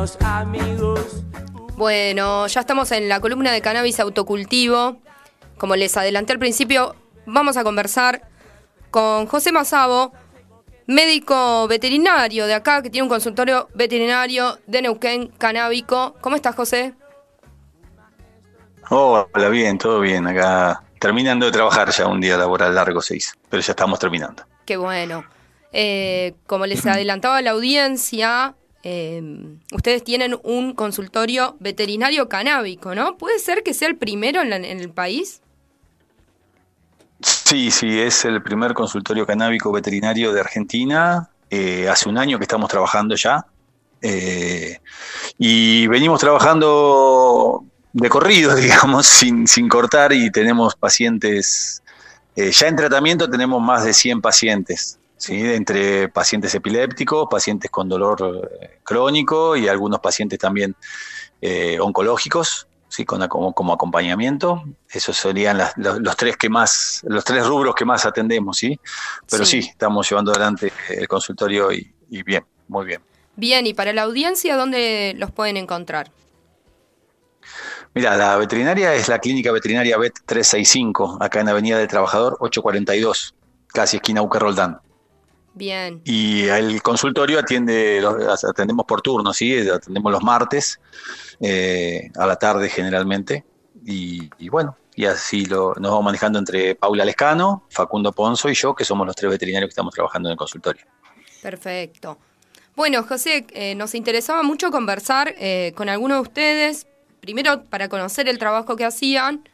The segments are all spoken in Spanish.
buenos amigos. Bueno, ya estamos en la columna de cannabis autocultivo. Como les adelanté al principio, vamos a conversar con José Mazabo, médico veterinario de acá, que tiene un consultorio veterinario de Neuquén canábico. ¿Cómo estás, José? hola, bien, todo bien. Acá terminando de trabajar ya un día laboral largo se hizo, pero ya estamos terminando. Qué bueno. Eh, como les adelantaba la audiencia, eh, ustedes tienen un consultorio veterinario canábico, ¿no? ¿Puede ser que sea el primero en, el país? Sí, sí, es el primer consultorio canábico veterinario de Argentina. Eh, hace un año que estamos trabajando ya. y venimos trabajando de corrido, digamos, sin, sin cortar y tenemos pacientes, ya en tratamiento tenemos más de 100 pacientes ¿sí? entre pacientes epilépticos, pacientes con dolor eh, crónico y algunos pacientes también eh, oncológicos, ¿sí? Con, como, como, acompañamiento. Esos serían los, tres que más, los tres rubros que más atendemos, ¿sí? Pero sí, estamos llevando adelante el consultorio y, y bien, muy bien. Bien, y para la audiencia, ¿dónde los pueden encontrar? Mira, la veterinaria es la clínica veterinaria VET 365, acá en Avenida del Trabajador 842, casi esquina Uque Roldán. Bien. Y el consultorio atiende, atendemos por turno, ¿sí? Atendemos los martes, eh, a la tarde generalmente. Y, bueno, y así lo, nos vamos manejando entre Paula Lescano, Facundo Ponzo y yo, que somos los tres veterinarios que estamos trabajando en el consultorio. Perfecto. Bueno, José, eh, nos interesaba mucho conversar eh, con algunos de ustedes, primero para conocer el trabajo que hacían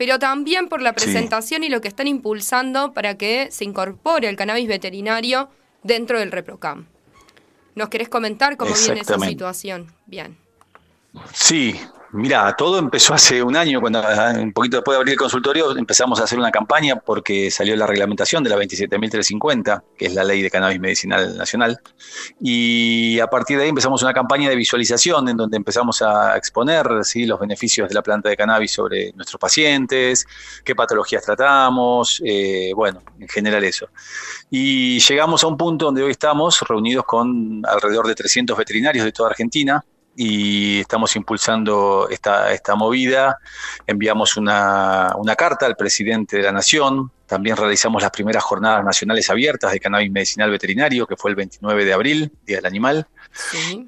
pero también por la presentación y lo que están impulsando para que se incorpore el cannabis veterinario dentro del ReproCam. ¿Nos querés comentar cómo viene esa situación? Bien. Sí, Mira, todo empezó hace un año, cuando ah, un poquito después de abrir el consultorio empezamos a hacer una campaña porque salió la reglamentación de la 27.350, que es la ley de cannabis medicinal nacional, y a partir de ahí empezamos una campaña de visualización en donde empezamos a exponer ¿sí? los beneficios de la planta de cannabis sobre nuestros pacientes, qué patologías tratamos, eh, bueno, en general eso. Y llegamos a un punto donde hoy estamos reunidos con alrededor de 300 veterinarios de toda Argentina, y estamos impulsando esta, esta movida. Enviamos una, una, carta al presidente de la Nación. También realizamos las primeras jornadas nacionales abiertas de cannabis medicinal veterinario, que fue el 29 de abril, Día del Animal.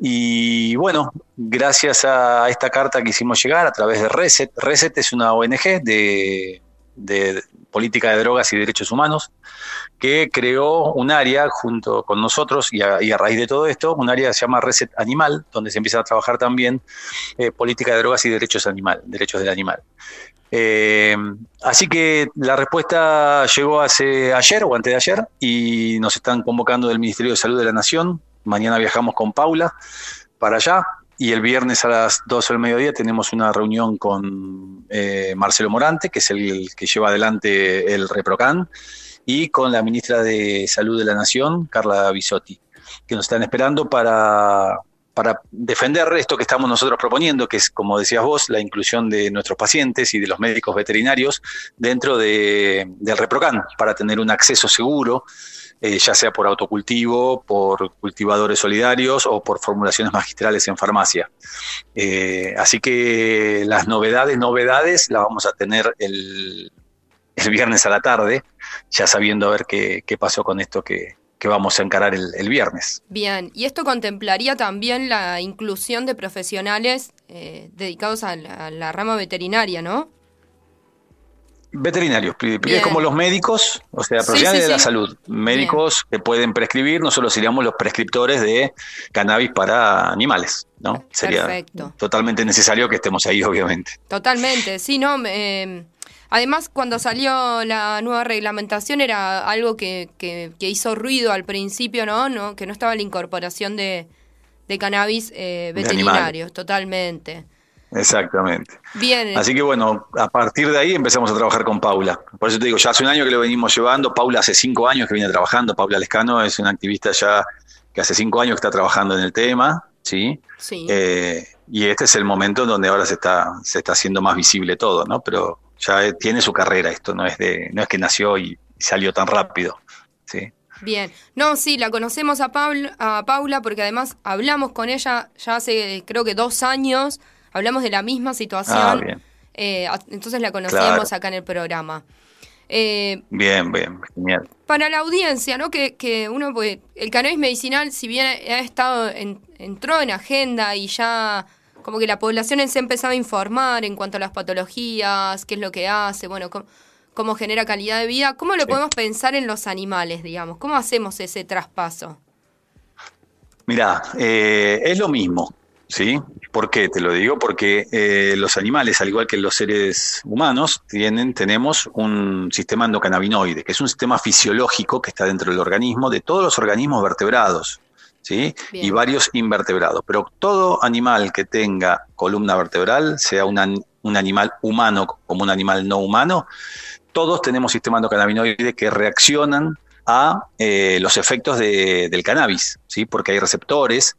Y bueno, gracias a esta carta que hicimos llegar a través de Reset. Reset es una ONG de, de política de drogas y derechos humanos, que creó un área junto con nosotros y a, raíz de todo esto, un área que se llama Reset Animal, donde se empieza a trabajar también eh, política de drogas y derechos animal, derechos del animal. Eh, así que la respuesta llegó hace ayer o antes de ayer y nos están convocando del Ministerio de Salud de la Nación. Mañana viajamos con Paula para allá y el viernes a las 12 del mediodía tenemos una reunión con eh, Marcelo Morante, que es el, que lleva adelante el ReproCan, y con la ministra de Salud de la Nación, Carla Bisotti, que nos están esperando para, para defender esto que estamos nosotros proponiendo, que es, como decías vos, la inclusión de nuestros pacientes y de los médicos veterinarios dentro de, del ReproCan, para tener un acceso seguro eh, ya sea por autocultivo, por cultivadores solidarios o por formulaciones magistrales en farmacia. Eh, así que las novedades, novedades las vamos a tener el, viernes a la tarde, ya sabiendo a ver qué, pasó con esto que, vamos a encarar el, viernes. Bien, y esto contemplaría también la inclusión de profesionales eh, dedicados a la, rama veterinaria, ¿no? Veterinarios, es como los médicos, o sea, profesionales de la salud, médicos que pueden prescribir, nosotros seríamos los prescriptores de cannabis para animales, ¿no? Sería totalmente necesario que estemos ahí, obviamente. Totalmente, sí, ¿no? Eh, además, cuando salió la nueva reglamentación era algo que, que, hizo ruido al principio, ¿no? ¿no? Que no estaba la incorporación de, de cannabis eh, veterinarios, totalmente. Exactamente. Bien. Así que bueno, a partir de ahí empezamos a trabajar con Paula. Por eso te digo, ya hace un año que lo venimos llevando. Paula hace cinco años que viene trabajando. Paula Lescano es una activista ya que hace cinco años que está trabajando en el tema, ¿sí? Sí. Eh, y este es el momento en donde ahora se está, se está haciendo más visible todo, ¿no? Pero ya tiene su carrera esto, no es, de, no es que nació y salió tan rápido, ¿sí? Bien, no, sí, la conocemos a, a Paula porque además hablamos con ella ya hace creo que dos años, hablamos de la misma situación, ah, bien. Eh, entonces la conocíamos acá en el programa. Eh, bien, bien, genial. Para la audiencia, ¿no? Que, que uno puede, el cannabis medicinal, si bien ha estado, entró en agenda y ya como que la población se ha empezado a informar en cuanto a las patologías, qué es lo que hace, bueno, cómo, genera calidad de vida, ¿cómo lo podemos pensar en los animales, digamos? ¿Cómo hacemos ese traspaso? Mira, eh, es lo mismo. ¿Sí? ¿Por qué te lo digo? Porque eh, los animales, al igual que los seres humanos, tienen, tenemos un sistema endocannabinoide, que es un sistema fisiológico que está dentro del organismo, de todos los organismos vertebrados, ¿sí? Y varios invertebrados. Pero todo animal que tenga columna vertebral, sea un animal humano como un animal no humano, todos tenemos sistema endocannabinoide que reaccionan a eh, los efectos del cannabis, ¿sí? porque hay receptores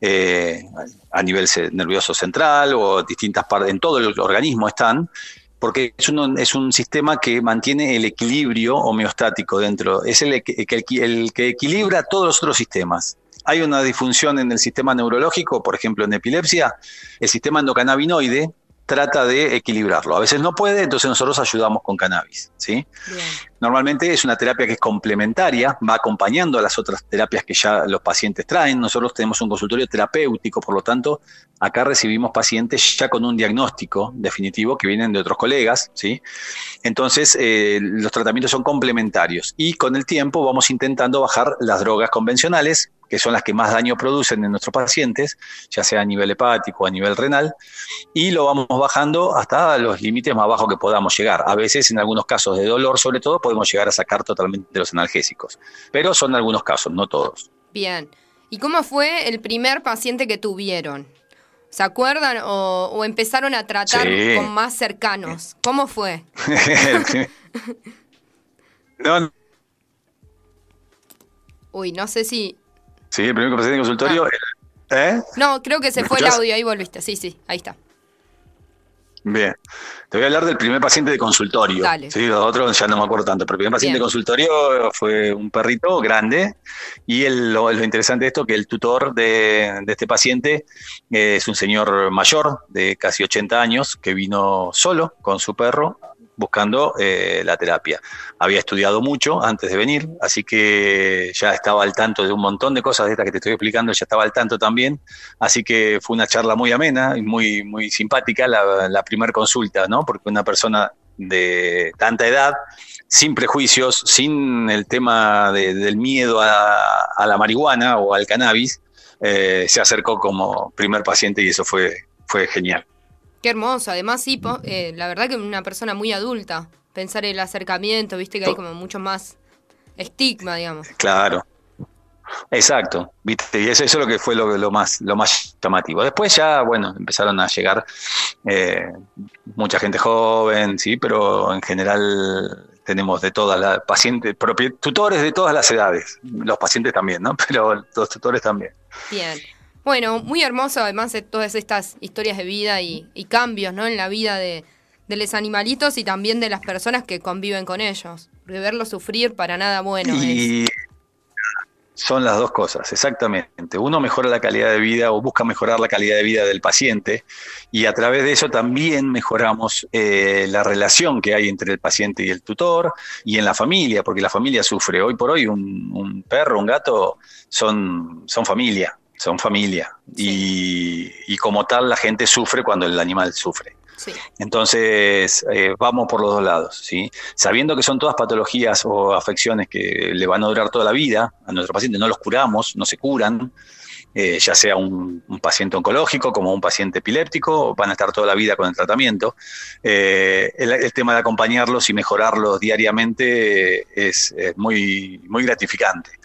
eh, a nivel nervioso central o distintas partes, en todo el organismo están, porque es un, es un sistema que mantiene el equilibrio homeostático dentro, es el, el, que equilibra todos los otros sistemas. Hay una disfunción en el sistema neurológico, por ejemplo en epilepsia, el sistema endocannabinoide trata de equilibrarlo. A veces no puede, entonces nosotros ayudamos con cannabis. ¿sí? Normalmente es una terapia que es complementaria, va acompañando a las otras terapias que ya los pacientes traen. Nosotros tenemos un consultorio terapéutico, por lo tanto, acá recibimos pacientes ya con un diagnóstico definitivo que vienen de otros colegas. ¿sí? Entonces, eh, los tratamientos son complementarios y con el tiempo vamos intentando bajar las drogas convencionales que son las que más daño producen en nuestros pacientes, ya sea a nivel hepático o a nivel renal, y lo vamos bajando hasta los límites más bajos que podamos llegar. A veces, en algunos casos de dolor, sobre todo, podemos llegar a sacar totalmente los analgésicos, pero son algunos casos, no todos. Bien. ¿Y cómo fue el primer paciente que tuvieron? ¿Se acuerdan o, empezaron a tratar con más cercanos? ¿Cómo fue? no. Uy, no sé si Sí, el primer paciente en consultorio. Ah. ¿Eh? No, creo que se fue el audio, ahí volviste. Sí, sí, ahí está. Bien. Te voy a hablar del primer paciente de consultorio. Dale. Sí, los otros ya no me acuerdo tanto, pero el primer paciente de consultorio fue un perrito grande y lo, interesante de esto que el tutor de, de este paciente es un señor mayor de casi 80 años que vino solo con su perro buscando eh, la terapia. Había estudiado mucho antes de venir, así que ya estaba al tanto de un montón de cosas de estas que te estoy explicando, ya estaba al tanto también, así que fue una charla muy amena y muy, muy simpática la, la primera consulta, ¿no? Porque una persona de tanta edad, sin prejuicios, sin el tema del miedo a, la marihuana o al cannabis, eh, se acercó como primer paciente y eso fue, fue genial. Qué hermoso, además sí, eh, la verdad que una persona muy adulta, pensar en el acercamiento, viste que hay como mucho más estigma, digamos. Claro, Exacto, ¿viste? y eso, es lo que fue lo, más, lo más llamativo. Después ya, bueno, empezaron a llegar eh, mucha gente joven, sí, pero en general tenemos de todas las pacientes, tutores de todas las edades, los pacientes también, ¿no? Pero los tutores también. Bien. Bueno, muy hermoso además de todas estas historias de vida y, cambios ¿no? en la vida de, los animalitos y también de las personas que conviven con ellos. De verlos sufrir para nada bueno. Y son las dos cosas, exactamente. Uno mejora la calidad de vida o busca mejorar la calidad de vida del paciente y a través de eso también mejoramos eh, la relación que hay entre el paciente y el tutor y en la familia, porque la familia sufre. Hoy por hoy un, un perro, un gato son, son familia son familia y, como tal la gente sufre cuando el animal sufre. Entonces, eh, vamos por los dos lados, ¿sí? Sabiendo que son todas patologías o afecciones que le van a durar toda la vida a nuestro paciente, no los curamos, no se curan, eh, ya sea un, paciente oncológico como un paciente epiléptico, van a estar toda la vida con el tratamiento. Eh, el, tema de acompañarlos y mejorarlos diariamente es, es muy, muy gratificante.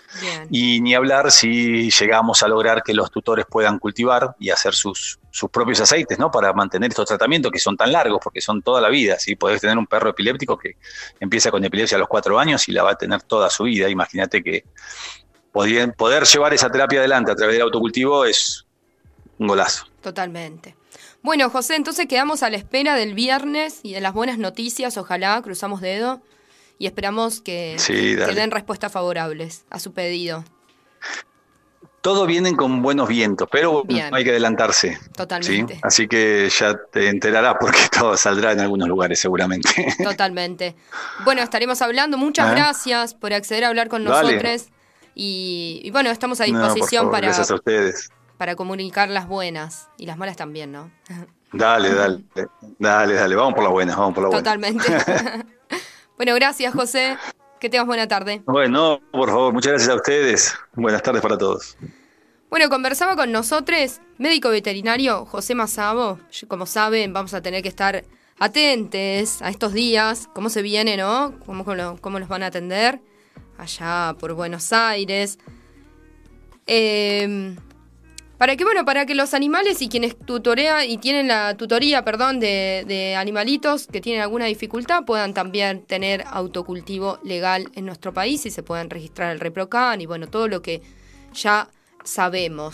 Y ni hablar si llegamos a lograr que los tutores puedan cultivar y hacer sus, sus propios aceites, ¿no? Para mantener estos tratamientos que son tan largos, porque son toda la vida. Si podés tener un perro epiléptico que empieza con epilepsia a los cuatro años y la va a tener toda su vida. Imagínate que poder, poder llevar esa terapia adelante a través del autocultivo es un golazo. Totalmente. Bueno, José, entonces quedamos a la espera del viernes y de las buenas noticias, ojalá, cruzamos dedo. Y esperamos que, den respuestas favorables a su pedido. Todo vienen con buenos vientos, pero hay que adelantarse. Totalmente. Así que ya te enterarás porque todo saldrá en algunos lugares seguramente. Totalmente. Bueno, estaremos hablando. Muchas ¿Eh? gracias por acceder a hablar con nosotros. Y, bueno, estamos a disposición para, para comunicar las buenas y las malas también, ¿no? Dale, dale, dale, dale, vamos por las buenas, vamos por las buenas. Totalmente. bueno, gracias José, que tengas buena tarde. Bueno, por favor, muchas gracias a ustedes. Buenas tardes para todos. Bueno, conversaba con nosotros, médico veterinario José Mazabo. Como saben, vamos a tener que estar atentos a estos días, cómo se viene, ¿no? Cómo, cómo los van a atender allá por Buenos Aires. Eh, para que, bueno, para que los animales y quienes tutorean y tienen la tutoría, perdón, de, animalitos que tienen alguna dificultad puedan también tener autocultivo legal en nuestro país y se puedan registrar el ReproCan y bueno, todo lo que ya sabemos.